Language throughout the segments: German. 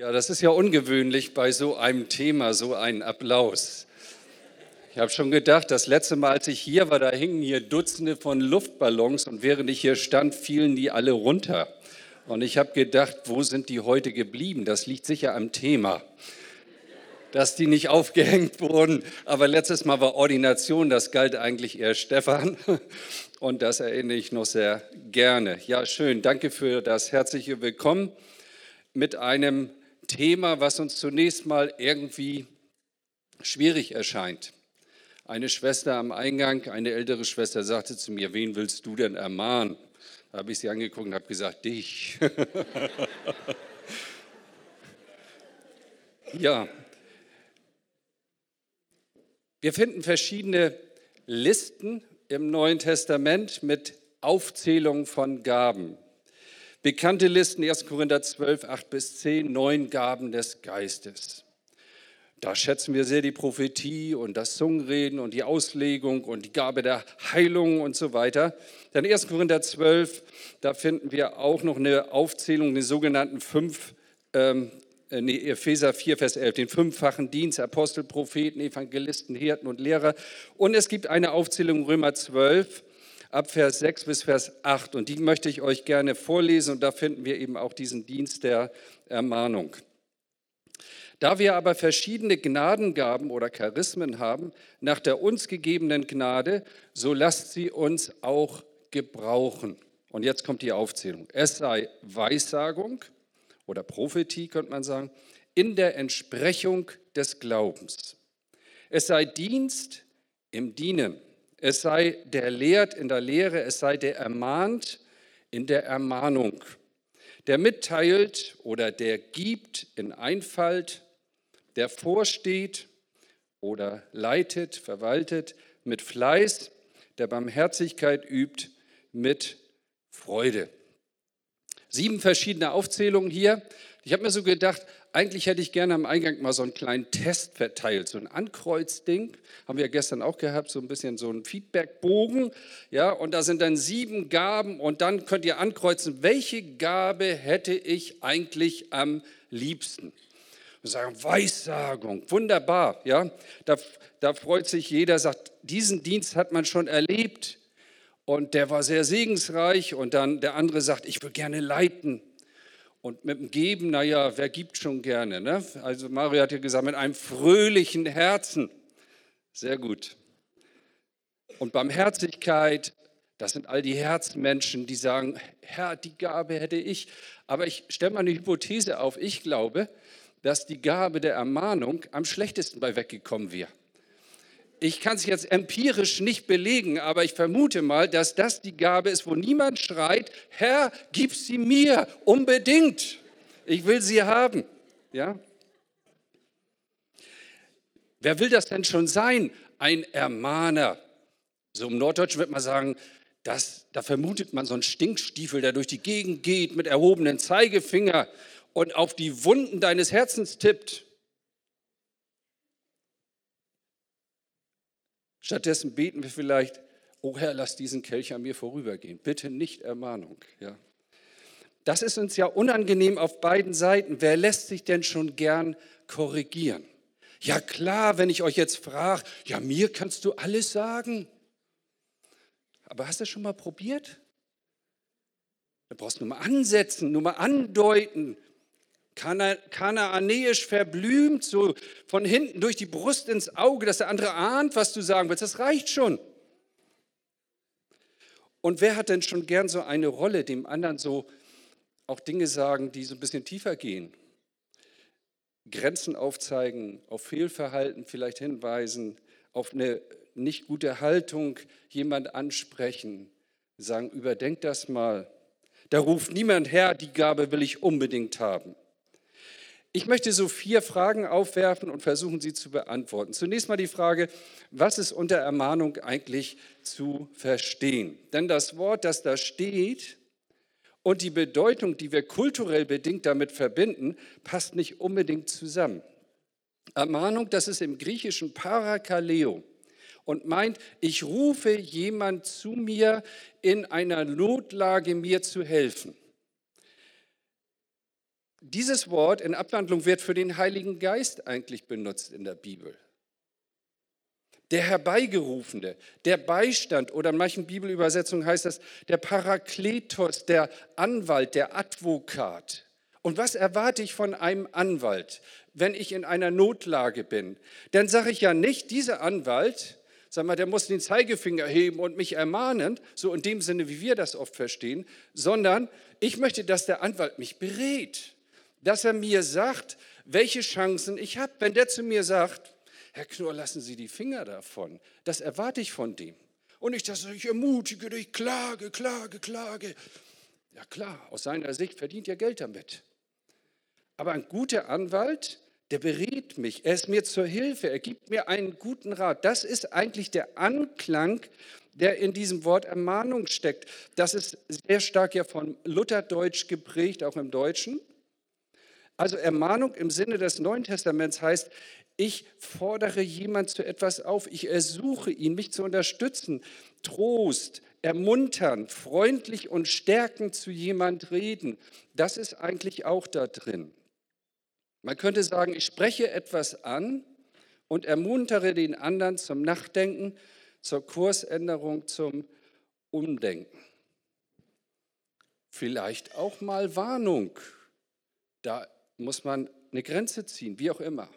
Ja, das ist ja ungewöhnlich bei so einem Thema, so einen Applaus. Ich habe schon gedacht, das letzte Mal, als ich hier war, da hingen hier Dutzende von Luftballons und während ich hier stand, fielen die alle runter. Und ich habe gedacht, wo sind die heute geblieben? Das liegt sicher am Thema, dass die nicht aufgehängt wurden. Aber letztes Mal war Ordination, das galt eigentlich eher Stefan. Und das erinnere ich noch sehr gerne. Ja, schön. Danke für das herzliche Willkommen mit einem Thema, was uns zunächst mal irgendwie schwierig erscheint. Eine Schwester am Eingang, eine ältere Schwester, sagte zu mir, wen willst du denn ermahnen? Da habe ich sie angeguckt und habe gesagt, dich. ja, wir finden verschiedene Listen im Neuen Testament mit Aufzählung von Gaben. Bekannte Listen 1. Korinther 12, 8 bis 10, neun Gaben des Geistes. Da schätzen wir sehr die Prophetie und das Zungenreden und die Auslegung und die Gabe der Heilung und so weiter. Dann 1. Korinther 12, da finden wir auch noch eine Aufzählung, den sogenannten fünf, ähm, äh, nee, Epheser 4, Vers 11, den fünffachen Dienst, Apostel, Propheten, Evangelisten, Hirten und Lehrer. Und es gibt eine Aufzählung Römer 12, ab Vers 6 bis Vers 8. Und die möchte ich euch gerne vorlesen und da finden wir eben auch diesen Dienst der Ermahnung. Da wir aber verschiedene Gnadengaben oder Charismen haben, nach der uns gegebenen Gnade, so lasst sie uns auch gebrauchen. Und jetzt kommt die Aufzählung. Es sei Weissagung oder Prophetie, könnte man sagen, in der Entsprechung des Glaubens. Es sei Dienst im Dienen es sei der lehrt in der Lehre, es sei der ermahnt in der Ermahnung, der mitteilt oder der gibt in Einfalt, der vorsteht oder leitet, verwaltet mit Fleiß, der Barmherzigkeit übt mit Freude. Sieben verschiedene Aufzählungen hier. Ich habe mir so gedacht, eigentlich hätte ich gerne am Eingang mal so einen kleinen Test verteilt, so ein Ankreuzding, haben wir gestern auch gehabt, so ein bisschen so ein Feedbackbogen, ja, und da sind dann sieben Gaben und dann könnt ihr ankreuzen, welche Gabe hätte ich eigentlich am liebsten? Und sagen, Weissagung, wunderbar, ja, da, da freut sich jeder, sagt, diesen Dienst hat man schon erlebt und der war sehr segensreich und dann der andere sagt, ich will gerne leiten und mit dem Geben, naja, wer gibt schon gerne? Ne? Also Mario hat ja gesagt, mit einem fröhlichen Herzen. Sehr gut. Und Barmherzigkeit, das sind all die Herzmenschen, die sagen, Herr, die Gabe hätte ich. Aber ich stelle mal eine Hypothese auf. Ich glaube, dass die Gabe der Ermahnung am schlechtesten bei weggekommen wäre ich kann es jetzt empirisch nicht belegen, aber ich vermute mal, dass das die Gabe ist, wo niemand schreit, Herr, gib sie mir unbedingt. Ich will sie haben. Ja? Wer will das denn schon sein? Ein Ermahner. So im Norddeutschen wird man sagen, das, da vermutet man so einen Stinkstiefel, der durch die Gegend geht mit erhobenen Zeigefinger und auf die Wunden deines Herzens tippt. Stattdessen beten wir vielleicht, oh Herr, lass diesen Kelch an mir vorübergehen. Bitte nicht Ermahnung. Ja. Das ist uns ja unangenehm auf beiden Seiten. Wer lässt sich denn schon gern korrigieren? Ja klar, wenn ich euch jetzt frage, ja mir kannst du alles sagen. Aber hast du das schon mal probiert? Da brauchst du nur mal ansetzen, nur mal andeuten, kanaanäisch verblümt, so von hinten durch die Brust ins Auge, dass der andere ahnt, was du sagen willst. Das reicht schon. Und wer hat denn schon gern so eine Rolle, dem anderen so auch Dinge sagen, die so ein bisschen tiefer gehen? Grenzen aufzeigen, auf Fehlverhalten vielleicht hinweisen, auf eine nicht gute Haltung jemand ansprechen, sagen, überdenk das mal. Da ruft niemand her, die Gabe will ich unbedingt haben. Ich möchte so vier Fragen aufwerfen und versuchen, sie zu beantworten. Zunächst mal die Frage, was ist unter Ermahnung eigentlich zu verstehen? Denn das Wort, das da steht und die Bedeutung, die wir kulturell bedingt damit verbinden, passt nicht unbedingt zusammen. Ermahnung, das ist im Griechischen Parakaleo und meint, ich rufe jemand zu mir in einer Notlage, mir zu helfen. Dieses Wort in Abwandlung wird für den Heiligen Geist eigentlich benutzt in der Bibel. Der Herbeigerufene, der Beistand oder in manchen Bibelübersetzungen heißt das der Parakletos, der Anwalt, der Advokat. Und was erwarte ich von einem Anwalt, wenn ich in einer Notlage bin? Dann sage ich ja nicht, dieser Anwalt, sag mal, der muss den Zeigefinger heben und mich ermahnen, so in dem Sinne, wie wir das oft verstehen, sondern ich möchte, dass der Anwalt mich berät, dass er mir sagt, welche Chancen ich habe. Wenn der zu mir sagt, Herr Knorr, lassen Sie die Finger davon, das erwarte ich von dem. Und nicht, dass ich ermutige dich, klage, klage, klage. Ja klar, aus seiner Sicht verdient er Geld damit. Aber ein guter Anwalt, der berät mich, er ist mir zur Hilfe, er gibt mir einen guten Rat. Das ist eigentlich der Anklang, der in diesem Wort Ermahnung steckt. Das ist sehr stark ja von Lutherdeutsch geprägt, auch im Deutschen. Also Ermahnung im Sinne des Neuen Testaments heißt, ich fordere jemand zu etwas auf, ich ersuche ihn, mich zu unterstützen, Trost, ermuntern, freundlich und stärkend zu jemand reden. Das ist eigentlich auch da drin. Man könnte sagen, ich spreche etwas an und ermuntere den anderen zum Nachdenken, zur Kursänderung, zum Umdenken. Vielleicht auch mal Warnung. Da muss man eine Grenze ziehen, wie auch immer.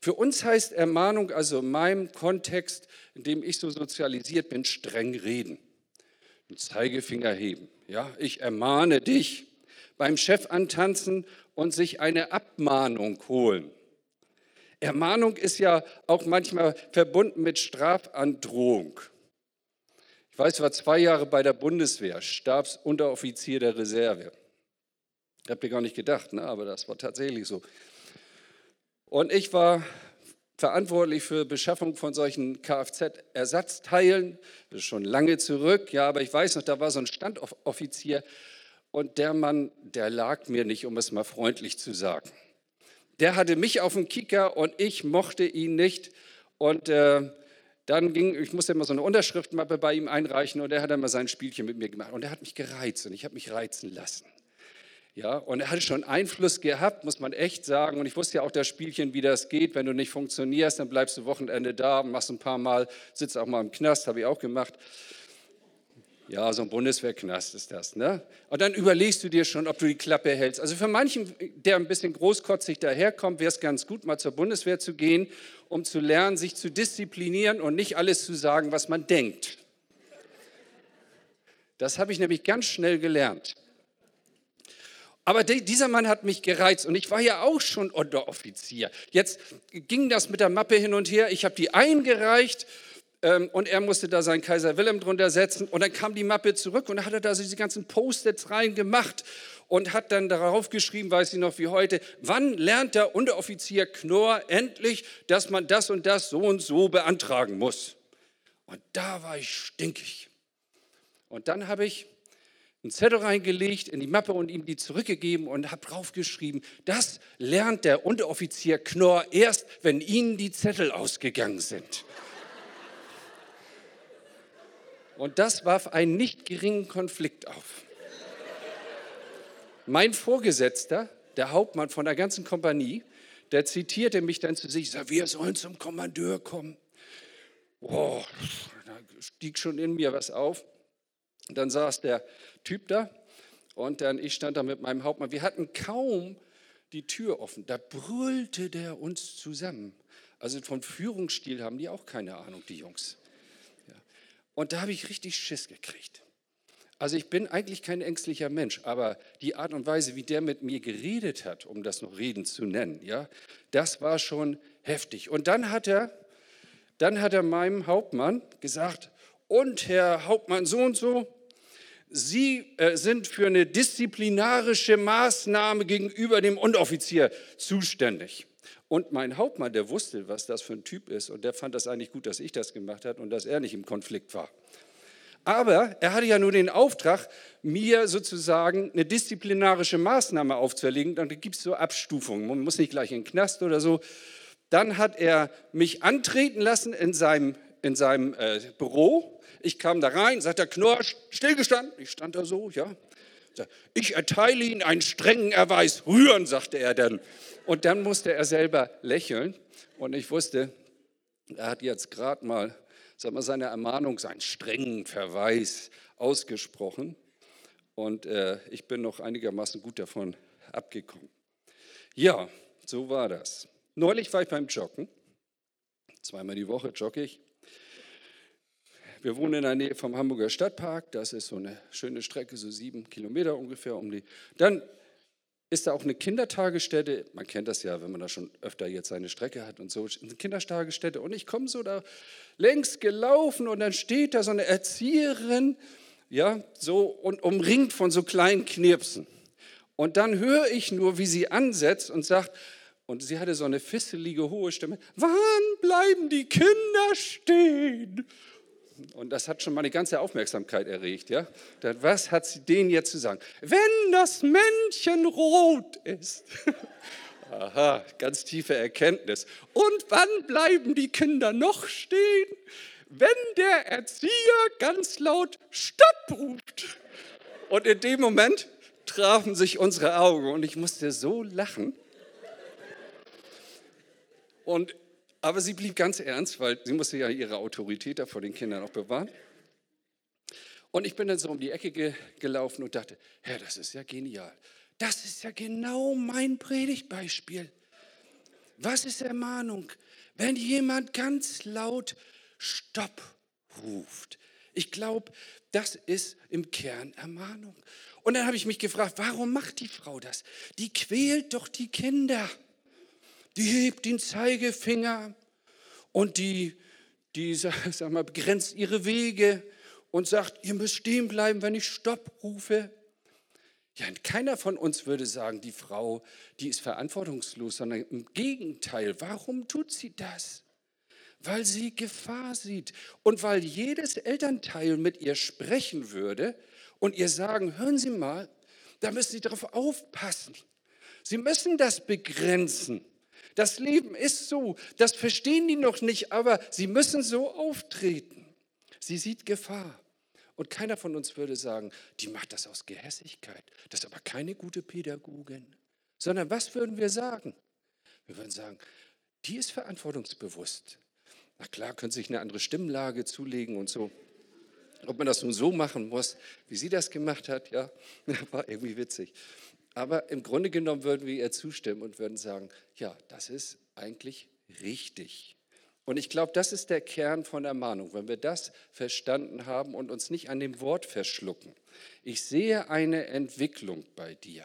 Für uns heißt Ermahnung also in meinem Kontext, in dem ich so sozialisiert bin, streng reden. Einen Zeigefinger heben. Ja, ich ermahne dich. Beim Chef antanzen und sich eine Abmahnung holen. Ermahnung ist ja auch manchmal verbunden mit Strafandrohung. Ich weiß, war zwei Jahre bei der Bundeswehr, Stabsunteroffizier der Reserve. Ich habe mir gar nicht gedacht, ne? aber das war tatsächlich so. Und ich war verantwortlich für Beschaffung von solchen Kfz-Ersatzteilen. Das ist schon lange zurück, ja, aber ich weiß noch, da war so ein Standoffizier, und der Mann, der lag mir nicht, um es mal freundlich zu sagen. Der hatte mich auf dem Kicker und ich mochte ihn nicht. Und äh, dann ging, ich musste immer so eine Unterschriftmappe bei ihm einreichen und er hat dann mal sein Spielchen mit mir gemacht. Und er hat mich gereizt und ich habe mich reizen lassen. Ja, und er hatte schon Einfluss gehabt, muss man echt sagen. Und ich wusste ja auch das Spielchen, wie das geht. Wenn du nicht funktionierst, dann bleibst du Wochenende da, machst ein paar Mal, sitzt auch mal im Knast, habe ich auch gemacht. Ja, so ein Bundeswehrknast ist das. Ne? Und dann überlegst du dir schon, ob du die Klappe hältst. Also für manchen, der ein bisschen großkotzig daherkommt, wäre es ganz gut, mal zur Bundeswehr zu gehen, um zu lernen, sich zu disziplinieren und nicht alles zu sagen, was man denkt. Das habe ich nämlich ganz schnell gelernt. Aber dieser Mann hat mich gereizt und ich war ja auch schon Unteroffizier. Jetzt ging das mit der Mappe hin und her. Ich habe die eingereicht ähm, und er musste da seinen Kaiser Wilhelm drunter setzen und dann kam die Mappe zurück und dann hat er da diese ganzen Post-its reingemacht und hat dann darauf geschrieben, weiß ich noch wie heute, wann lernt der Unteroffizier Knorr endlich, dass man das und das so und so beantragen muss. Und da war ich stinkig. Und dann habe ich einen Zettel reingelegt in die Mappe und ihm die zurückgegeben und habe draufgeschrieben, das lernt der Unteroffizier Knorr erst, wenn ihnen die Zettel ausgegangen sind. Und das warf einen nicht geringen Konflikt auf. Mein Vorgesetzter, der Hauptmann von der ganzen Kompanie, der zitierte mich dann zu sich, sagte, wir sollen zum Kommandeur kommen. Boah, da stieg schon in mir was auf. Und dann saß der Typ da und dann ich stand da mit meinem Hauptmann. Wir hatten kaum die Tür offen. Da brüllte der uns zusammen. Also von Führungsstil haben die auch keine Ahnung, die Jungs. Und da habe ich richtig Schiss gekriegt. Also ich bin eigentlich kein ängstlicher Mensch, aber die Art und Weise, wie der mit mir geredet hat, um das noch reden zu nennen, ja, das war schon heftig. Und dann hat er, dann hat er meinem Hauptmann gesagt, und Herr Hauptmann so und so, Sie äh, sind für eine disziplinarische Maßnahme gegenüber dem Unteroffizier zuständig. Und mein Hauptmann, der wusste, was das für ein Typ ist und der fand das eigentlich gut, dass ich das gemacht habe und dass er nicht im Konflikt war. Aber er hatte ja nur den Auftrag, mir sozusagen eine disziplinarische Maßnahme aufzuerlegen. Dann gibt es so Abstufungen. Man muss nicht gleich in den Knast oder so. Dann hat er mich antreten lassen in seinem, in seinem äh, Büro. Ich kam da rein, sagt der Knorr, stillgestanden. Ich stand da so, ja. Ich erteile Ihnen einen strengen Erweis. Rühren, sagte er dann. Und dann musste er selber lächeln. Und ich wusste, er hat jetzt gerade mal sag mal, seine Ermahnung, seinen strengen Verweis ausgesprochen. Und äh, ich bin noch einigermaßen gut davon abgekommen. Ja, so war das. Neulich war ich beim Joggen. Zweimal die Woche jogge ich. Wir wohnen in der Nähe vom Hamburger Stadtpark. Das ist so eine schöne Strecke, so sieben Kilometer ungefähr um die. Dann ist da auch eine Kindertagesstätte. Man kennt das ja, wenn man da schon öfter jetzt seine Strecke hat und so. Eine Kindertagesstätte. Und ich komme so da längs gelaufen und dann steht da so eine Erzieherin, ja, so und umringt von so kleinen Knirpsen. Und dann höre ich nur, wie sie ansetzt und sagt, und sie hatte so eine fisselige hohe Stimme, wann bleiben die Kinder stehen? Und das hat schon mal eine ganze Aufmerksamkeit erregt. Ja? Was hat sie denen jetzt zu sagen? Wenn das Männchen rot ist. Aha, ganz tiefe Erkenntnis. Und wann bleiben die Kinder noch stehen? Wenn der Erzieher ganz laut Stopp ruft. Und in dem Moment trafen sich unsere Augen und ich musste so lachen. Und aber sie blieb ganz ernst, weil sie musste ja ihre Autorität da vor den Kindern auch bewahren. Und ich bin dann so um die Ecke ge gelaufen und dachte, Herr, das ist ja genial. Das ist ja genau mein Predigtbeispiel. Was ist Ermahnung? Wenn jemand ganz laut Stopp ruft. Ich glaube, das ist im Kern Ermahnung. Und dann habe ich mich gefragt, warum macht die Frau das? Die quält doch die Kinder die hebt den Zeigefinger und die, die sag mal, begrenzt ihre Wege und sagt, ihr müsst stehen bleiben, wenn ich Stopp rufe. Ja, keiner von uns würde sagen, die Frau, die ist verantwortungslos, sondern im Gegenteil. Warum tut sie das? Weil sie Gefahr sieht und weil jedes Elternteil mit ihr sprechen würde und ihr sagen, hören Sie mal, da müssen Sie darauf aufpassen. Sie müssen das begrenzen. Das Leben ist so, das verstehen die noch nicht, aber sie müssen so auftreten. Sie sieht Gefahr. Und keiner von uns würde sagen, die macht das aus Gehässigkeit. Das ist aber keine gute Pädagogin. Sondern was würden wir sagen? Wir würden sagen, die ist verantwortungsbewusst. Na klar, können sich eine andere Stimmlage zulegen und so. Ob man das nun so machen muss, wie sie das gemacht hat, ja, war irgendwie witzig. Aber im Grunde genommen würden wir ihr zustimmen und würden sagen, ja, das ist eigentlich richtig. Und ich glaube, das ist der Kern von Ermahnung, wenn wir das verstanden haben und uns nicht an dem Wort verschlucken. Ich sehe eine Entwicklung bei dir.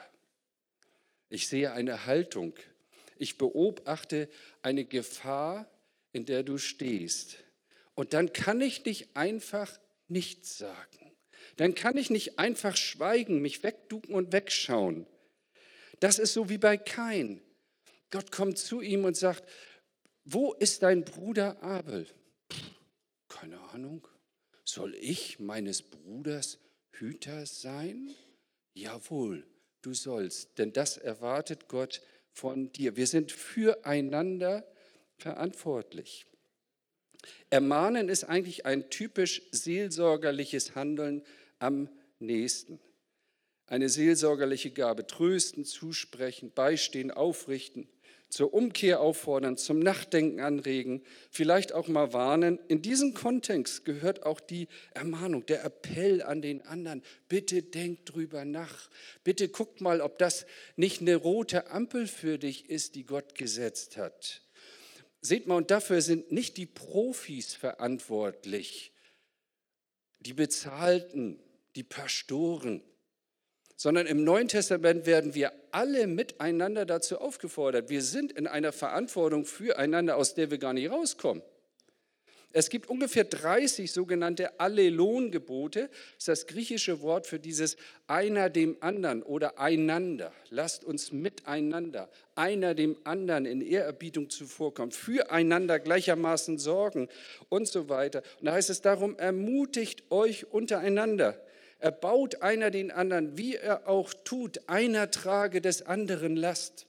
Ich sehe eine Haltung. Ich beobachte eine Gefahr, in der du stehst. Und dann kann ich nicht einfach nichts sagen. Dann kann ich nicht einfach schweigen, mich wegducken und wegschauen. Das ist so wie bei Kain. Gott kommt zu ihm und sagt, wo ist dein Bruder Abel? Keine Ahnung. Soll ich meines Bruders Hüter sein? Jawohl, du sollst, denn das erwartet Gott von dir. Wir sind füreinander verantwortlich. Ermahnen ist eigentlich ein typisch seelsorgerliches Handeln am nächsten. Eine seelsorgerliche Gabe, trösten, zusprechen, beistehen, aufrichten, zur Umkehr auffordern, zum Nachdenken anregen, vielleicht auch mal warnen. In diesem Kontext gehört auch die Ermahnung, der Appell an den anderen. Bitte denk drüber nach. Bitte guck mal, ob das nicht eine rote Ampel für dich ist, die Gott gesetzt hat. Seht mal, und dafür sind nicht die Profis verantwortlich, die Bezahlten, die Pastoren, sondern im Neuen Testament werden wir alle miteinander dazu aufgefordert. Wir sind in einer Verantwortung füreinander, aus der wir gar nicht rauskommen. Es gibt ungefähr 30 sogenannte Allelon-Gebote. Das ist das griechische Wort für dieses einer dem anderen oder einander. Lasst uns miteinander, einer dem anderen in Ehrerbietung zuvorkommen, füreinander gleichermaßen sorgen und so weiter. Und da heißt es darum, ermutigt euch untereinander. Erbaut einer den anderen, wie er auch tut, einer trage des anderen Last.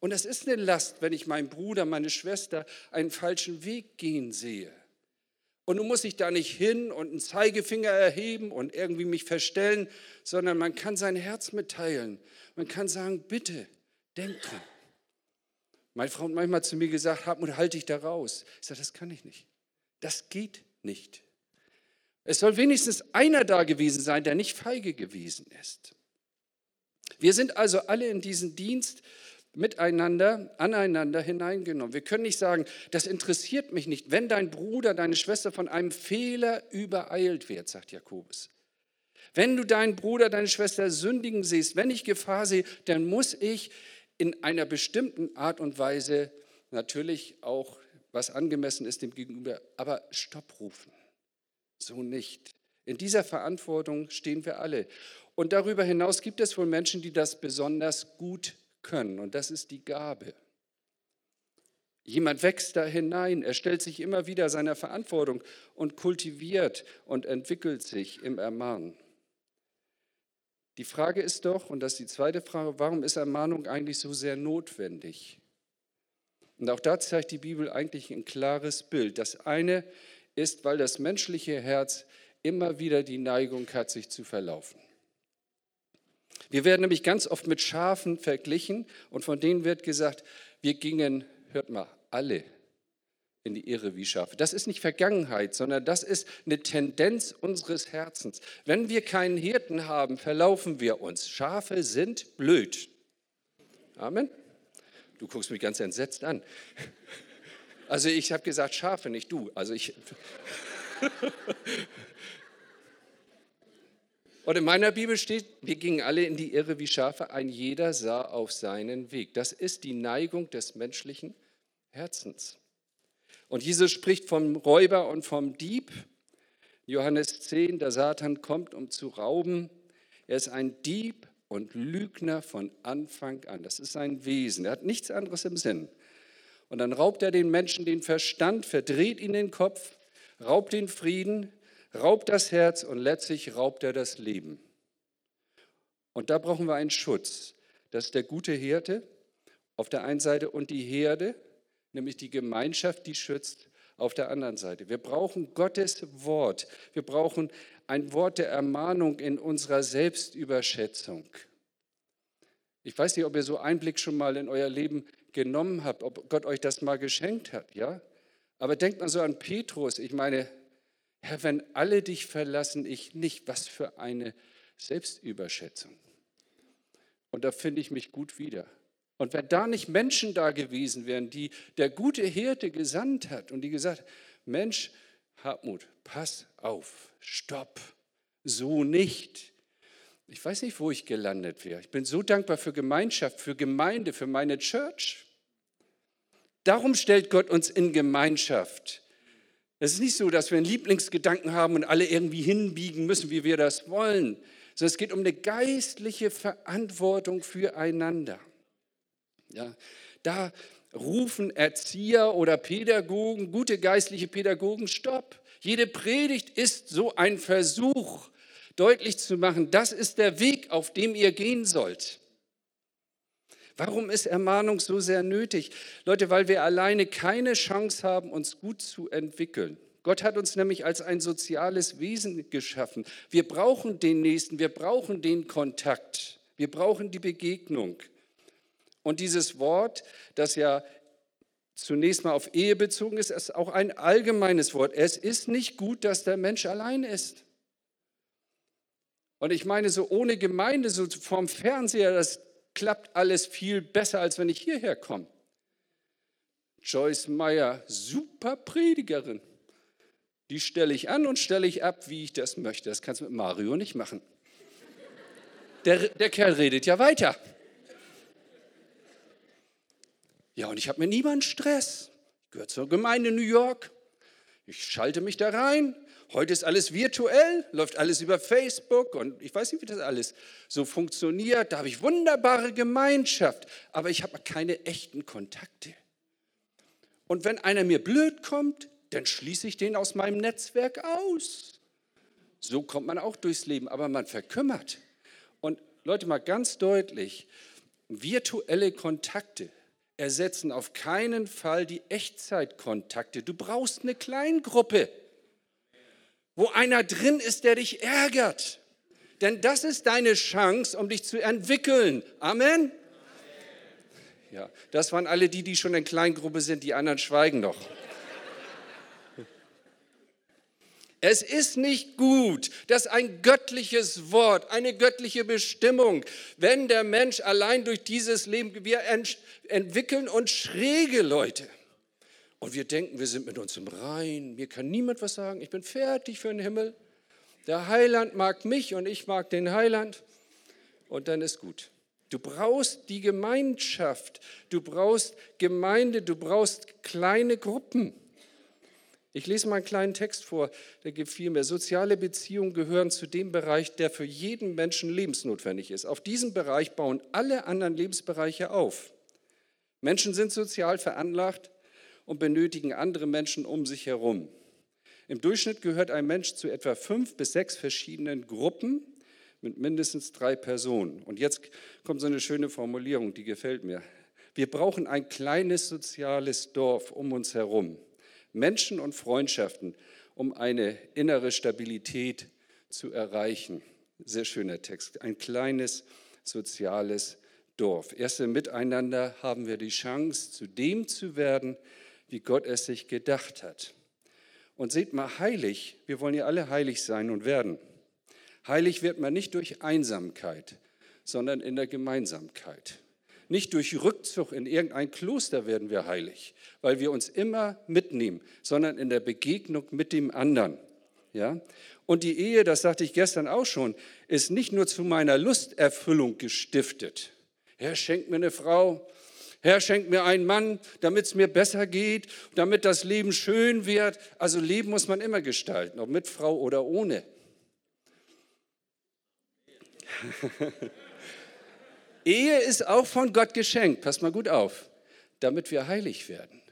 Und es ist eine Last, wenn ich meinen Bruder, meine Schwester einen falschen Weg gehen sehe. Und du musst dich da nicht hin und einen Zeigefinger erheben und irgendwie mich verstellen, sondern man kann sein Herz mitteilen. Man kann sagen, bitte, denk dran. Meine Frau hat manchmal zu mir gesagt, Hartmut, halt dich da raus. Ich sage, das kann ich nicht. Das geht nicht. Es soll wenigstens einer da gewesen sein, der nicht feige gewesen ist. Wir sind also alle in diesen Dienst miteinander, aneinander hineingenommen. Wir können nicht sagen, das interessiert mich nicht, wenn dein Bruder, deine Schwester von einem Fehler übereilt wird, sagt Jakobus. Wenn du deinen Bruder, deine Schwester sündigen siehst, wenn ich Gefahr sehe, dann muss ich in einer bestimmten Art und Weise natürlich auch, was angemessen ist dem Gegenüber, aber Stopp rufen. So nicht. In dieser Verantwortung stehen wir alle. Und darüber hinaus gibt es wohl Menschen, die das besonders gut können. Und das ist die Gabe. Jemand wächst da hinein, er stellt sich immer wieder seiner Verantwortung und kultiviert und entwickelt sich im Ermahnen. Die Frage ist doch, und das ist die zweite Frage, warum ist Ermahnung eigentlich so sehr notwendig? Und auch da zeigt die Bibel eigentlich ein klares Bild. Das eine ist, weil das menschliche Herz immer wieder die Neigung hat, sich zu verlaufen. Wir werden nämlich ganz oft mit Schafen verglichen und von denen wird gesagt, wir gingen, hört mal, alle in die Irre wie Schafe. Das ist nicht Vergangenheit, sondern das ist eine Tendenz unseres Herzens. Wenn wir keinen Hirten haben, verlaufen wir uns. Schafe sind blöd. Amen. Du guckst mich ganz entsetzt an. Also ich habe gesagt Schafe, nicht du. Also ich. Und in meiner Bibel steht, wir gingen alle in die Irre wie Schafe, ein jeder sah auf seinen Weg. Das ist die Neigung des menschlichen Herzens. Und Jesus spricht vom Räuber und vom Dieb. Johannes 10, der Satan kommt, um zu rauben. Er ist ein Dieb und Lügner von Anfang an. Das ist sein Wesen. Er hat nichts anderes im Sinn. Und dann raubt er den Menschen den Verstand, verdreht ihn den Kopf, raubt den Frieden, raubt das Herz und letztlich raubt er das Leben. Und da brauchen wir einen Schutz. Das ist der gute Hirte auf der einen Seite und die Herde, nämlich die Gemeinschaft, die schützt auf der anderen Seite. Wir brauchen Gottes Wort. Wir brauchen ein Wort der Ermahnung in unserer Selbstüberschätzung. Ich weiß nicht, ob ihr so Einblick schon mal in euer Leben genommen habt, ob Gott euch das mal geschenkt hat, ja? Aber denkt mal so an Petrus. Ich meine, Herr, wenn alle dich verlassen, ich nicht, was für eine Selbstüberschätzung. Und da finde ich mich gut wieder. Und wenn da nicht Menschen da gewesen wären, die der gute Hirte gesandt hat und die gesagt, Mensch, Hartmut, pass auf, stopp, so nicht. Ich weiß nicht, wo ich gelandet wäre. Ich bin so dankbar für Gemeinschaft, für Gemeinde, für meine Church. Darum stellt Gott uns in Gemeinschaft. Es ist nicht so, dass wir einen Lieblingsgedanken haben und alle irgendwie hinbiegen müssen, wie wir das wollen, sondern es geht um eine geistliche Verantwortung füreinander. Ja, da rufen Erzieher oder Pädagogen, gute geistliche Pädagogen, stopp. Jede Predigt ist so ein Versuch, deutlich zu machen, das ist der Weg, auf dem ihr gehen sollt. Warum ist Ermahnung so sehr nötig? Leute, weil wir alleine keine Chance haben, uns gut zu entwickeln. Gott hat uns nämlich als ein soziales Wesen geschaffen. Wir brauchen den Nächsten, wir brauchen den Kontakt, wir brauchen die Begegnung. Und dieses Wort, das ja zunächst mal auf Ehe bezogen ist, ist auch ein allgemeines Wort. Es ist nicht gut, dass der Mensch allein ist. Und ich meine, so ohne Gemeinde, so vorm Fernseher, das klappt alles viel besser, als wenn ich hierher komme. Joyce Meyer, super Predigerin. Die stelle ich an und stelle ich ab, wie ich das möchte. Das kannst du mit Mario nicht machen. Der, der Kerl redet ja weiter. Ja, und ich habe mit niemandem Stress. Ich gehöre zur Gemeinde New York. Ich schalte mich da rein, Heute ist alles virtuell, läuft alles über Facebook und ich weiß nicht, wie das alles so funktioniert. Da habe ich wunderbare Gemeinschaft, aber ich habe keine echten Kontakte. Und wenn einer mir blöd kommt, dann schließe ich den aus meinem Netzwerk aus. So kommt man auch durchs Leben, aber man verkümmert. Und Leute, mal ganz deutlich, virtuelle Kontakte ersetzen auf keinen Fall die Echtzeitkontakte. Du brauchst eine Kleingruppe. Wo einer drin ist, der dich ärgert. Denn das ist deine Chance, um dich zu entwickeln. Amen. Ja, das waren alle die, die schon in Kleingruppe sind, die anderen schweigen noch. Es ist nicht gut, dass ein göttliches Wort, eine göttliche Bestimmung, wenn der Mensch allein durch dieses Leben, wir ent entwickeln uns schräge Leute. Und wir denken, wir sind mit uns im Rein, mir kann niemand was sagen, ich bin fertig für den Himmel. Der Heiland mag mich und ich mag den Heiland und dann ist gut. Du brauchst die Gemeinschaft, du brauchst Gemeinde, du brauchst kleine Gruppen. Ich lese mal einen kleinen Text vor, der gefiel mir. Soziale Beziehungen gehören zu dem Bereich, der für jeden Menschen lebensnotwendig ist. Auf diesem Bereich bauen alle anderen Lebensbereiche auf. Menschen sind sozial veranlagt und benötigen andere Menschen um sich herum. Im Durchschnitt gehört ein Mensch zu etwa fünf bis sechs verschiedenen Gruppen mit mindestens drei Personen. Und jetzt kommt so eine schöne Formulierung, die gefällt mir. Wir brauchen ein kleines soziales Dorf um uns herum. Menschen und Freundschaften, um eine innere Stabilität zu erreichen. Sehr schöner Text. Ein kleines soziales Dorf. Erst im Miteinander haben wir die Chance, zu dem zu werden, wie Gott es sich gedacht hat. Und seht mal, heilig, wir wollen ja alle heilig sein und werden. Heilig wird man nicht durch Einsamkeit, sondern in der Gemeinsamkeit. Nicht durch Rückzug in irgendein Kloster werden wir heilig, weil wir uns immer mitnehmen, sondern in der Begegnung mit dem anderen. Ja? Und die Ehe, das sagte ich gestern auch schon, ist nicht nur zu meiner Lusterfüllung gestiftet. Herr, schenkt mir eine Frau, Herr, schenkt mir einen Mann, damit es mir besser geht, damit das Leben schön wird. Also Leben muss man immer gestalten, ob mit Frau oder ohne. Ehe ist auch von Gott geschenkt, passt mal gut auf, damit wir heilig werden.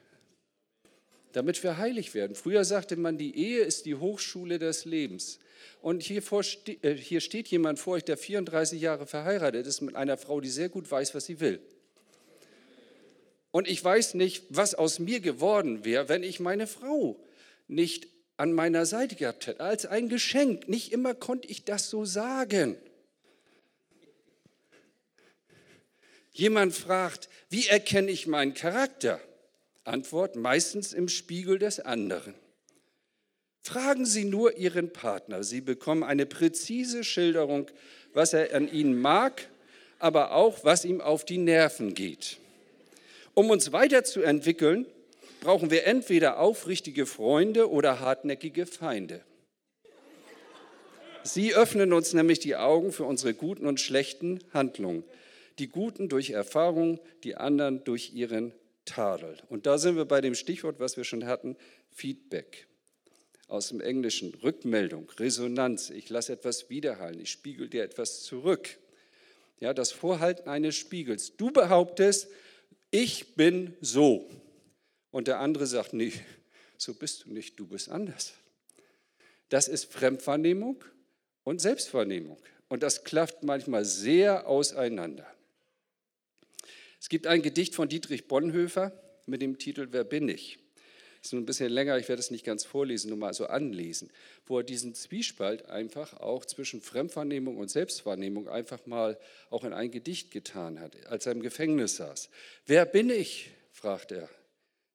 Damit wir heilig werden. Früher sagte man, die Ehe ist die Hochschule des Lebens. Und hier, vor, äh, hier steht jemand vor euch, der 34 Jahre verheiratet ist mit einer Frau, die sehr gut weiß, was sie will. Und ich weiß nicht, was aus mir geworden wäre, wenn ich meine Frau nicht an meiner Seite gehabt hätte, als ein Geschenk. Nicht immer konnte ich das so sagen. Jemand fragt, wie erkenne ich meinen Charakter? Antwort, meistens im Spiegel des anderen. Fragen Sie nur Ihren Partner. Sie bekommen eine präzise Schilderung, was er an Ihnen mag, aber auch, was ihm auf die Nerven geht. Um uns weiterzuentwickeln, brauchen wir entweder aufrichtige Freunde oder hartnäckige Feinde. Sie öffnen uns nämlich die Augen für unsere guten und schlechten Handlungen die Guten durch Erfahrung, die anderen durch ihren Tadel. Und da sind wir bei dem Stichwort, was wir schon hatten, Feedback. Aus dem Englischen Rückmeldung, Resonanz. Ich lasse etwas widerhallen, ich spiegel dir etwas zurück. Ja, das Vorhalten eines Spiegels. Du behauptest, ich bin so. Und der andere sagt, nee, so bist du nicht, du bist anders. Das ist Fremdwahrnehmung und Selbstwahrnehmung. Und das klafft manchmal sehr auseinander. Es gibt ein Gedicht von Dietrich Bonhoeffer mit dem Titel Wer bin ich? Ist nur ein bisschen länger, ich werde es nicht ganz vorlesen, nur mal so anlesen, wo er diesen Zwiespalt einfach auch zwischen Fremdwahrnehmung und Selbstwahrnehmung einfach mal auch in ein Gedicht getan hat, als er im Gefängnis saß. Wer bin ich? fragt er.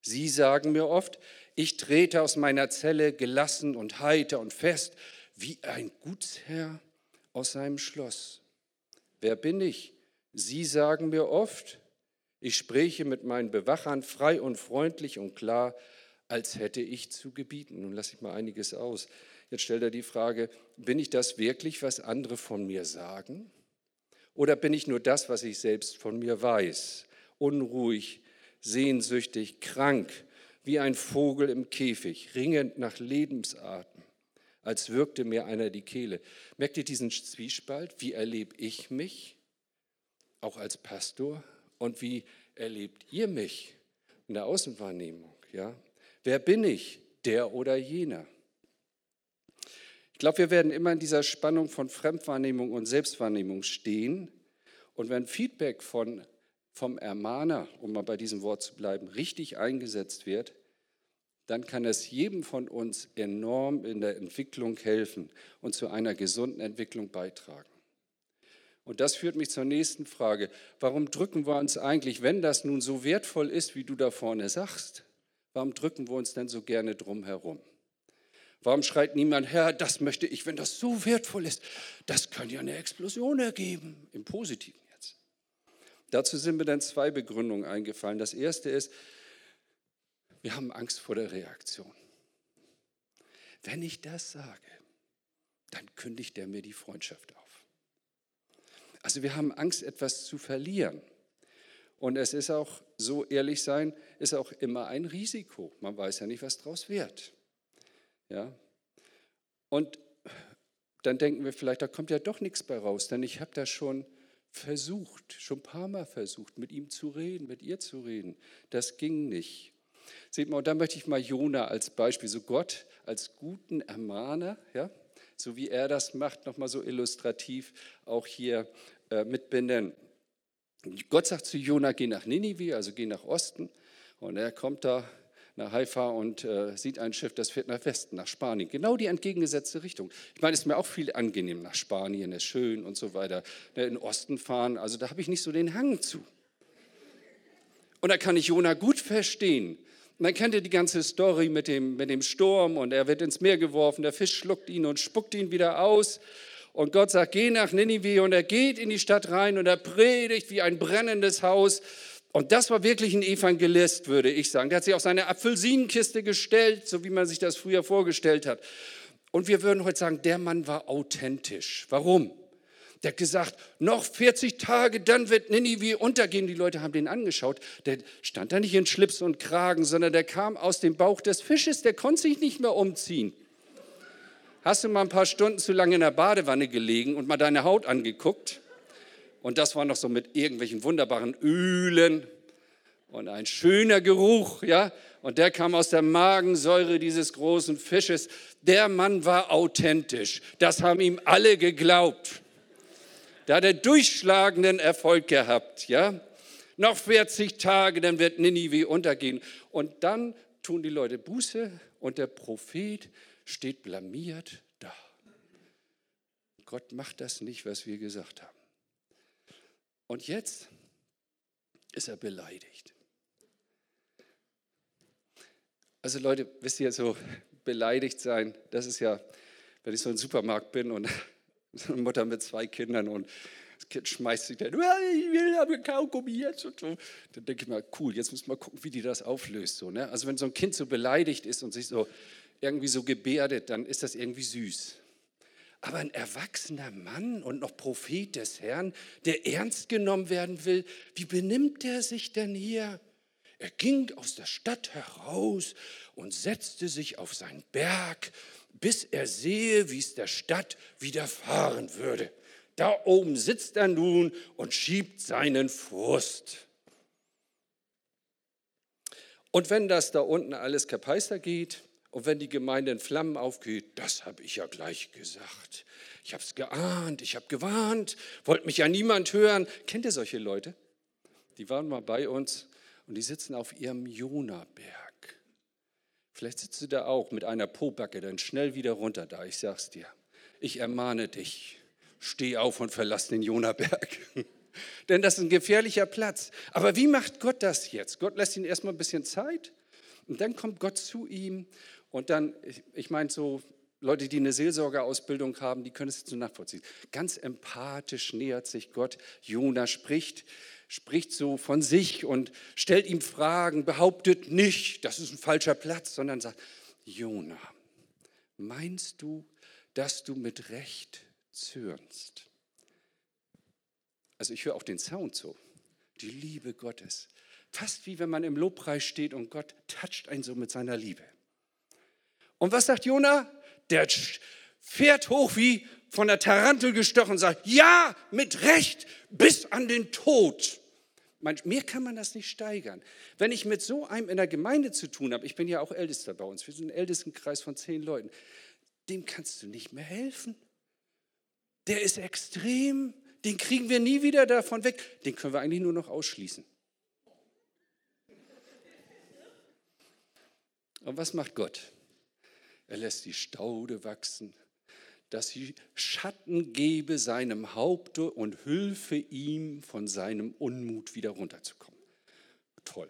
Sie sagen mir oft, ich trete aus meiner Zelle gelassen und heiter und fest, wie ein Gutsherr aus seinem Schloss. Wer bin ich? Sie sagen mir oft, ich spreche mit meinen Bewachern frei und freundlich und klar, als hätte ich zu gebieten. Nun lasse ich mal einiges aus. Jetzt stellt er die Frage, bin ich das wirklich, was andere von mir sagen? Oder bin ich nur das, was ich selbst von mir weiß? Unruhig, sehnsüchtig, krank, wie ein Vogel im Käfig, ringend nach Lebensatem, als würgte mir einer die Kehle. Merkt ihr diesen Zwiespalt? Wie erlebe ich mich? Auch als Pastor? Und wie erlebt ihr mich in der Außenwahrnehmung? Ja? Wer bin ich? Der oder jener? Ich glaube, wir werden immer in dieser Spannung von Fremdwahrnehmung und Selbstwahrnehmung stehen. Und wenn Feedback von, vom Ermahner, um mal bei diesem Wort zu bleiben, richtig eingesetzt wird, dann kann es jedem von uns enorm in der Entwicklung helfen und zu einer gesunden Entwicklung beitragen. Und das führt mich zur nächsten Frage. Warum drücken wir uns eigentlich, wenn das nun so wertvoll ist, wie du da vorne sagst, warum drücken wir uns denn so gerne drum herum? Warum schreit niemand, Herr, das möchte ich, wenn das so wertvoll ist, das könnte ja eine Explosion ergeben, im Positiven jetzt. Dazu sind mir dann zwei Begründungen eingefallen. Das erste ist, wir haben Angst vor der Reaktion. Wenn ich das sage, dann kündigt er mir die Freundschaft auf. Also wir haben Angst, etwas zu verlieren. Und es ist auch, so ehrlich sein, ist auch immer ein Risiko. Man weiß ja nicht, was daraus wird. Ja? Und dann denken wir vielleicht, da kommt ja doch nichts bei raus, denn ich habe das schon versucht, schon ein paar Mal versucht, mit ihm zu reden, mit ihr zu reden. Das ging nicht. Seht mal, da möchte ich mal Jona als Beispiel, so Gott als guten Ermahner, ja, so wie er das macht, nochmal so illustrativ auch hier äh, mit benennen. Gott sagt zu Jona, geh nach Ninive, also geh nach Osten. Und er kommt da nach Haifa und äh, sieht ein Schiff, das fährt nach Westen, nach Spanien. Genau die entgegengesetzte Richtung. Ich meine, es ist mir auch viel angenehm nach Spanien, ist schön und so weiter. Ne, in Osten fahren, also da habe ich nicht so den Hang zu. Und da kann ich Jona gut verstehen. Man kennt ja die ganze Story mit dem, mit dem Sturm und er wird ins Meer geworfen, der Fisch schluckt ihn und spuckt ihn wieder aus. Und Gott sagt, geh nach Ninive und er geht in die Stadt rein und er predigt wie ein brennendes Haus und das war wirklich ein Evangelist, würde ich sagen. Der hat sich auf seine Apfelsinenkiste gestellt, so wie man sich das früher vorgestellt hat. Und wir würden heute sagen, der Mann war authentisch. Warum? Der hat gesagt, noch 40 Tage, dann wird Ninive untergehen. Die Leute haben den angeschaut. Der stand da nicht in Schlips und Kragen, sondern der kam aus dem Bauch des Fisches. Der konnte sich nicht mehr umziehen. Hast du mal ein paar Stunden zu lange in der Badewanne gelegen und mal deine Haut angeguckt? Und das war noch so mit irgendwelchen wunderbaren Ölen und ein schöner Geruch, ja. Und der kam aus der Magensäure dieses großen Fisches. Der Mann war authentisch. Das haben ihm alle geglaubt. Da hat er durchschlagenden Erfolg gehabt, ja. Noch 40 Tage, dann wird Ninive untergehen. Und dann tun die Leute Buße und der Prophet steht blamiert da. Gott macht das nicht, was wir gesagt haben. Und jetzt ist er beleidigt. Also Leute, wisst ihr, so beleidigt sein, das ist ja, wenn ich so im Supermarkt bin und so eine Mutter mit zwei Kindern und das Kind schmeißt sich dann, ich will aber Kaugummi jetzt und so. Dann denke ich mal, cool, jetzt müssen wir gucken, wie die das auflöst. So, ne? Also wenn so ein Kind so beleidigt ist und sich so irgendwie so gebärdet, dann ist das irgendwie süß. Aber ein erwachsener Mann und noch Prophet des Herrn, der ernst genommen werden will, wie benimmt er sich denn hier? Er ging aus der Stadt heraus und setzte sich auf seinen Berg, bis er sehe, wie es der Stadt widerfahren würde. Da oben sitzt er nun und schiebt seinen Frust. Und wenn das da unten alles kapeister geht, und wenn die Gemeinde in Flammen aufgeht, das habe ich ja gleich gesagt. Ich habe es geahnt, ich habe gewarnt, wollte mich ja niemand hören. Kennt ihr solche Leute? Die waren mal bei uns und die sitzen auf ihrem Jonaberg. Vielleicht sitzt du da auch mit einer Pobacke dann schnell wieder runter da. Ich sag's dir. Ich ermahne dich. Steh auf und verlass den Jonaberg. Denn das ist ein gefährlicher Platz. Aber wie macht Gott das jetzt? Gott lässt ihn erstmal ein bisschen Zeit und dann kommt Gott zu ihm und dann, ich meine so, Leute, die eine Seelsorgeausbildung haben, die können es jetzt so nachvollziehen. Ganz empathisch nähert sich Gott. Jona spricht, spricht so von sich und stellt ihm Fragen, behauptet nicht, das ist ein falscher Platz, sondern sagt, Jona, meinst du, dass du mit Recht zürnst? Also ich höre auch den Sound so, die Liebe Gottes. Fast wie wenn man im Lobpreis steht und Gott toucht einen so mit seiner Liebe. Und was sagt Jona? Der fährt hoch wie von der Tarantel gestochen und sagt, ja, mit Recht, bis an den Tod. Mehr kann man das nicht steigern. Wenn ich mit so einem in der Gemeinde zu tun habe, ich bin ja auch Ältester bei uns, wir sind ein Ältestenkreis von zehn Leuten, dem kannst du nicht mehr helfen. Der ist extrem, den kriegen wir nie wieder davon weg, den können wir eigentlich nur noch ausschließen. Und was macht Gott? Er lässt die Staude wachsen, dass sie Schatten gebe seinem Haupte und hülfe ihm von seinem Unmut wieder runterzukommen. Toll.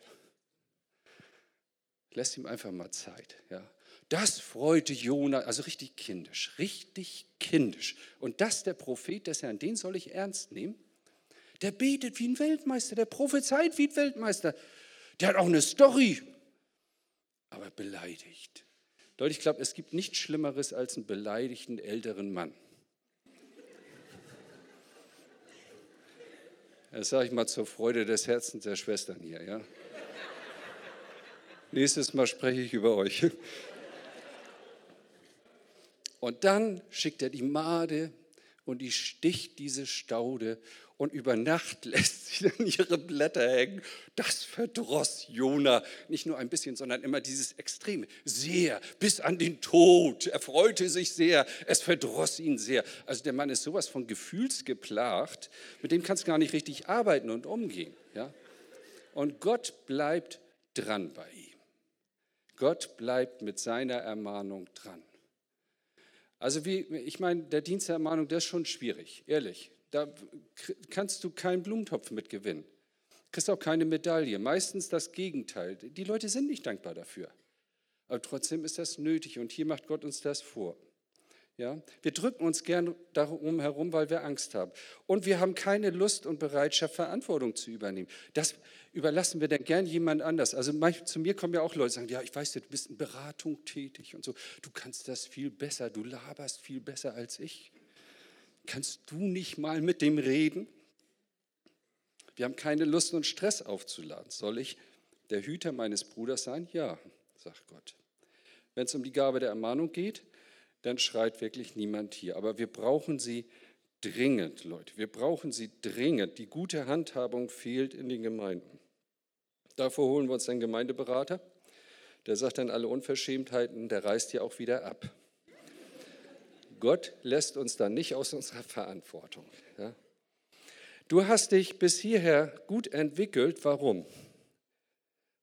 Lässt ihm einfach mal Zeit. Ja. Das freute Jona, also richtig kindisch, richtig kindisch. Und das der Prophet des Herrn, den soll ich ernst nehmen? Der betet wie ein Weltmeister, der prophezeit wie ein Weltmeister. Der hat auch eine Story, aber beleidigt. Leute, ich glaube, es gibt nichts Schlimmeres als einen beleidigten älteren Mann. Das sage ich mal zur Freude des Herzens der Schwestern hier. Ja? Nächstes Mal spreche ich über euch. Und dann schickt er die Made und die sticht diese Staude und über Nacht lässt sie dann ihre Blätter hängen. Das verdross Jona nicht nur ein bisschen, sondern immer dieses Extreme. Sehr, bis an den Tod. Er freute sich sehr. Es verdross ihn sehr. Also der Mann ist sowas von gefühlsgeplagt, mit dem kannst du gar nicht richtig arbeiten und umgehen. Ja? Und Gott bleibt dran bei ihm. Gott bleibt mit seiner Ermahnung dran. Also wie, ich meine, der Dienst der Ermahnung, der ist schon schwierig, ehrlich. Da kannst du keinen Blumentopf mit gewinnen. Kriegst auch keine Medaille. Meistens das Gegenteil. Die Leute sind nicht dankbar dafür. Aber trotzdem ist das nötig und hier macht Gott uns das vor. Ja? Wir drücken uns gern darum herum, weil wir Angst haben. Und wir haben keine Lust und Bereitschaft, Verantwortung zu übernehmen. Das überlassen wir dann gern jemand anders. Also manchmal, zu mir kommen ja auch Leute, die sagen, ja, ich weiß, du bist in Beratung tätig und so. Du kannst das viel besser, du laberst viel besser als ich. Kannst du nicht mal mit dem reden? Wir haben keine Lust und Stress aufzuladen. Soll ich der Hüter meines Bruders sein? Ja, sagt Gott. Wenn es um die Gabe der Ermahnung geht, dann schreit wirklich niemand hier. Aber wir brauchen sie dringend, Leute. Wir brauchen sie dringend. Die gute Handhabung fehlt in den Gemeinden. Davor holen wir uns einen Gemeindeberater. Der sagt dann alle Unverschämtheiten, der reißt ja auch wieder ab. Gott lässt uns dann nicht aus unserer Verantwortung. Ja? Du hast dich bis hierher gut entwickelt. Warum?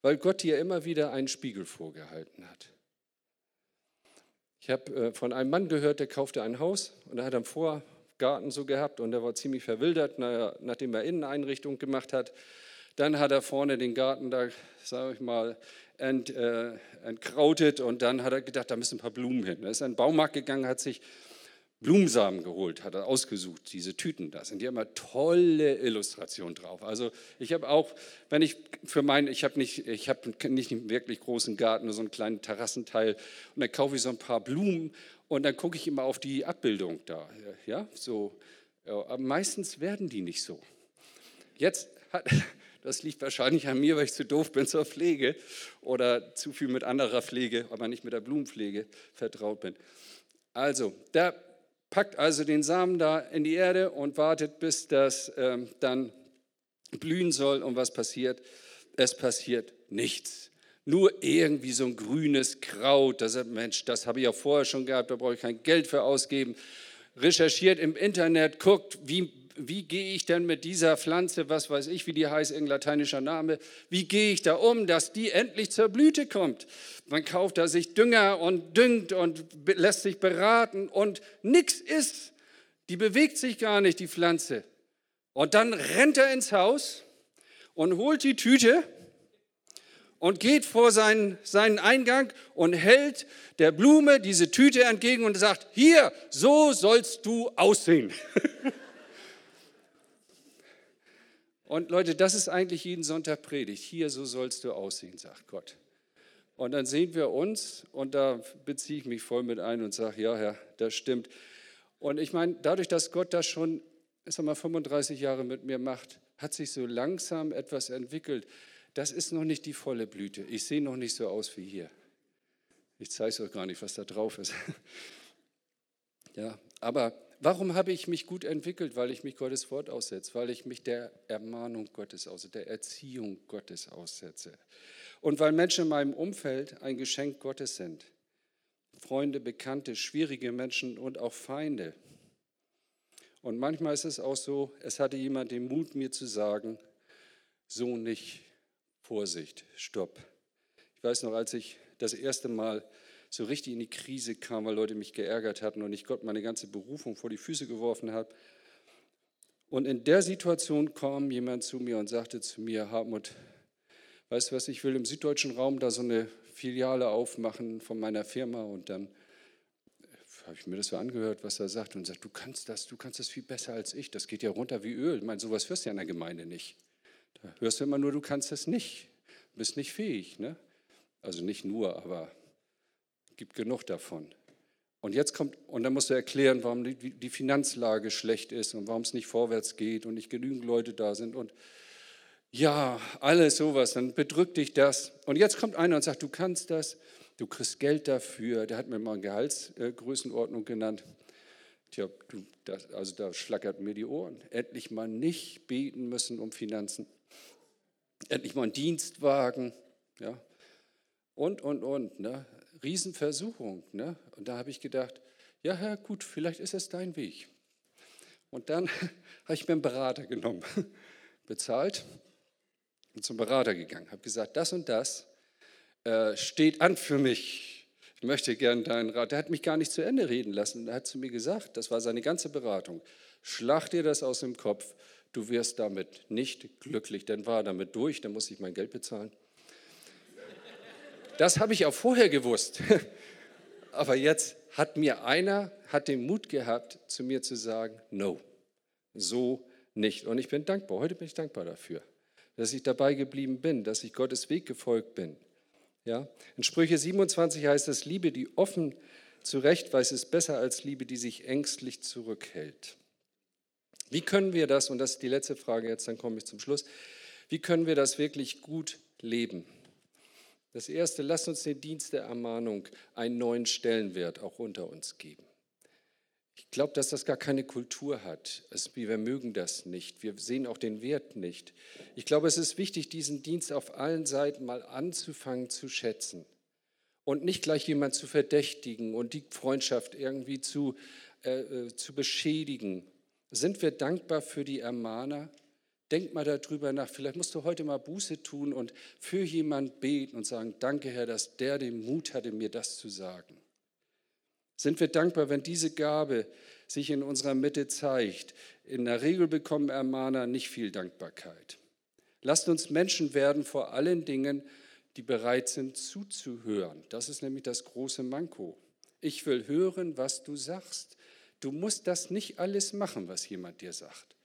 Weil Gott dir immer wieder einen Spiegel vorgehalten hat. Ich habe äh, von einem Mann gehört, der kaufte ein Haus und er hat einen Vorgarten so gehabt und er war ziemlich verwildert, nachdem er Inneneinrichtung gemacht hat. Dann hat er vorne den Garten da, sage ich mal, ent, äh, entkrautet und dann hat er gedacht, da müssen ein paar Blumen hin. Er ist in den Baumarkt gegangen, hat sich Blumensamen geholt, hat er ausgesucht, diese Tüten, da sind ja immer tolle Illustrationen drauf. Also ich habe auch, wenn ich für meinen, ich habe nicht, ich habe nicht einen wirklich großen Garten, nur so einen kleinen Terrassenteil und dann kaufe ich so ein paar Blumen und dann gucke ich immer auf die Abbildung da, ja, so. Aber meistens werden die nicht so. Jetzt hat, das liegt wahrscheinlich an mir, weil ich zu doof bin zur Pflege oder zu viel mit anderer Pflege, aber nicht mit der Blumenpflege vertraut bin. Also, da packt also den Samen da in die Erde und wartet, bis das ähm, dann blühen soll. Und was passiert? Es passiert nichts. Nur irgendwie so ein grünes Kraut. Das sagt, Mensch, das habe ich ja vorher schon gehabt, da brauche ich kein Geld für ausgeben. Recherchiert im Internet, guckt, wie wie gehe ich denn mit dieser Pflanze, was weiß ich, wie die heißt, in lateinischer Name, wie gehe ich da um, dass die endlich zur Blüte kommt? Man kauft da sich Dünger und düngt und lässt sich beraten und nichts ist. Die bewegt sich gar nicht, die Pflanze. Und dann rennt er ins Haus und holt die Tüte und geht vor seinen, seinen Eingang und hält der Blume diese Tüte entgegen und sagt, hier, so sollst du aussehen. Und Leute, das ist eigentlich jeden Sonntag Predigt. Hier, so sollst du aussehen, sagt Gott. Und dann sehen wir uns und da beziehe ich mich voll mit ein und sage, ja, Herr, das stimmt. Und ich meine, dadurch, dass Gott das schon, sag mal, 35 Jahre mit mir macht, hat sich so langsam etwas entwickelt. Das ist noch nicht die volle Blüte. Ich sehe noch nicht so aus wie hier. Ich zeige es euch gar nicht, was da drauf ist. ja, aber warum habe ich mich gut entwickelt? Weil ich mich Gottes Wort aussetze, weil ich mich der Ermahnung Gottes aussetze, der Erziehung Gottes aussetze. Und weil Menschen in meinem Umfeld ein Geschenk Gottes sind. Freunde, Bekannte, schwierige Menschen und auch Feinde. Und manchmal ist es auch so, es hatte jemand den Mut, mir zu sagen, so nicht, Vorsicht, stopp. Ich weiß noch, als ich das erste Mal so richtig in die Krise kam, weil Leute mich geärgert hatten und ich Gott meine ganze Berufung vor die Füße geworfen habe. Und in der Situation kam jemand zu mir und sagte zu mir, Hartmut, weißt du was, ich will im süddeutschen Raum da so eine Filiale aufmachen von meiner Firma und dann habe ich mir das so angehört, was er sagt und sagt, du kannst das, du kannst das viel besser als ich, das geht ja runter wie Öl. Ich meine, sowas hörst du ja in der Gemeinde nicht. Da hörst du immer nur, du kannst das nicht, bist nicht fähig. Ne? Also nicht nur, aber gibt genug davon. Und jetzt kommt, und dann musst du erklären, warum die, Finanzlage schlecht ist und warum es nicht vorwärts geht und nicht genügend Leute da sind und ja, alles sowas, dann bedrückt dich das. Und jetzt kommt einer und sagt, du kannst das, du kriegst Geld dafür. Der hat mir mal eine Gehaltsgrößenordnung genannt. Tja, du, das, also da schlackert mir die Ohren. Endlich mal nicht beten müssen um Finanzen. Endlich mal einen Dienstwagen. Ja. Und, und, und. Ne? Riesenversuchung. Ne? Und da habe ich gedacht, ja, Herr, gut, vielleicht ist es dein Weg. Und dann habe ich mir einen Berater genommen, bezahlt und zum Berater gegangen, habe gesagt, das und das äh, steht an für mich. Ich möchte gern deinen Rat. Der hat mich gar nicht zu Ende reden lassen. Er hat zu mir gesagt, das war seine ganze Beratung, schlag dir das aus dem Kopf, du wirst damit nicht glücklich. Dann war er damit durch, dann muss ich mein Geld bezahlen. Das habe ich auch vorher gewusst. Aber jetzt hat mir einer, hat den Mut gehabt, zu mir zu sagen, no, so nicht. Und ich bin dankbar, heute bin ich dankbar dafür, dass ich dabei geblieben bin, dass ich Gottes Weg gefolgt bin. Ja? In Sprüche 27 heißt es, Liebe, die offen zurechtweist, ist besser als Liebe, die sich ängstlich zurückhält. Wie können wir das, und das ist die letzte Frage jetzt, dann komme ich zum Schluss, wie können wir das wirklich gut leben? Das Erste, lasst uns den Dienst der Ermahnung einen neuen Stellenwert auch unter uns geben. Ich glaube, dass das gar keine Kultur hat. wir mögen das nicht. Wir sehen auch den Wert nicht. Ich glaube, es ist wichtig, diesen Dienst auf allen Seiten mal anzufangen zu schätzen und nicht gleich jemand zu verdächtigen und die Freundschaft irgendwie zu, äh, äh zu beschädigen. Sind wir dankbar für die Ermahner? Denk mal darüber nach. Vielleicht musst du heute mal Buße tun und für jemanden beten und sagen, danke Herr, dass der den Mut hatte, mir das zu sagen. Sind wir dankbar, wenn diese Gabe sich in unserer Mitte zeigt? In der Regel bekommen Ermahner nicht viel Dankbarkeit. Lasst uns Menschen werden, vor allen Dingen, die bereit sind zuzuhören. Das ist nämlich das große Manko. Ich will hören, was du sagst. Du musst das nicht alles machen, was jemand dir sagt.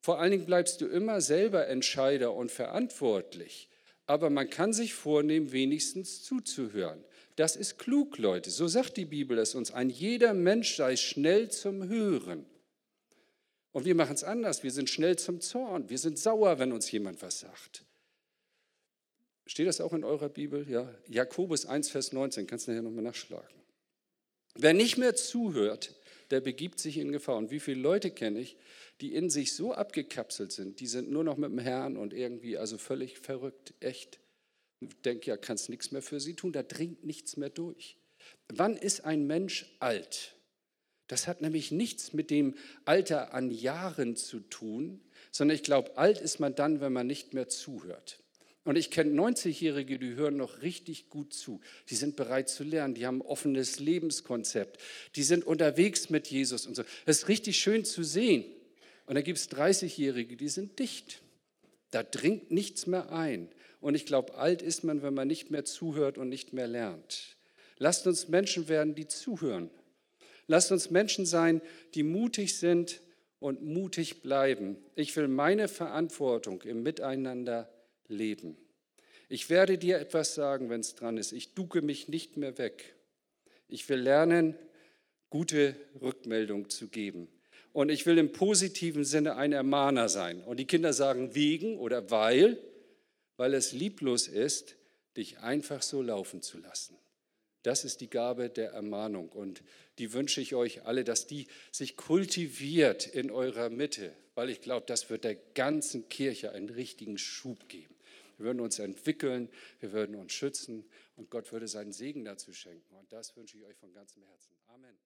Vor allen Dingen bleibst du immer selber Entscheider und verantwortlich. Aber man kann sich vornehmen, wenigstens zuzuhören. Das ist klug, Leute. So sagt die Bibel es uns. Ein jeder Mensch sei schnell zum Hören. Und wir machen es anders. Wir sind schnell zum Zorn. Wir sind sauer, wenn uns jemand was sagt. Steht das auch in eurer Bibel? Ja. Jakobus 1, Vers 19. Kannst du nachher nochmal nachschlagen. Wer nicht mehr zuhört, der begibt sich in Gefahr. Und wie viele Leute kenne ich, die in sich so abgekapselt sind, die sind nur noch mit dem Herrn und irgendwie also völlig verrückt, echt. Ich denke, ja, kannst nichts mehr für sie tun, da dringt nichts mehr durch. Wann ist ein Mensch alt? Das hat nämlich nichts mit dem Alter an Jahren zu tun, sondern ich glaube, alt ist man dann, wenn man nicht mehr zuhört. Und ich kenne 90-Jährige, die hören noch richtig gut zu. Die sind bereit zu lernen, die haben ein offenes Lebenskonzept, die sind unterwegs mit Jesus und so. Das ist richtig schön zu sehen. Und dann gibt es 30-Jährige, die sind dicht. Da dringt nichts mehr ein. Und ich glaube, alt ist man, wenn man nicht mehr zuhört und nicht mehr lernt. Lasst uns Menschen werden, die zuhören. Lasst uns Menschen sein, die mutig sind und mutig bleiben. Ich will meine Verantwortung im Miteinander leben. Ich werde dir etwas sagen, wenn es dran ist. Ich ducke mich nicht mehr weg. Ich will lernen, gute Rückmeldung zu geben. Und ich will im positiven Sinne ein Ermahner sein. Und die Kinder sagen wegen oder weil, weil es lieblos ist, dich einfach so laufen zu lassen. Das ist die Gabe der Ermahnung und die wünsche ich euch alle, dass die sich kultiviert in eurer Mitte, weil ich glaube, das wird der ganzen Kirche einen richtigen Schub geben. Wir würden uns entwickeln, wir würden uns schützen und Gott würde seinen Segen dazu schenken. Und das wünsche ich euch von ganzem Herzen. Amen.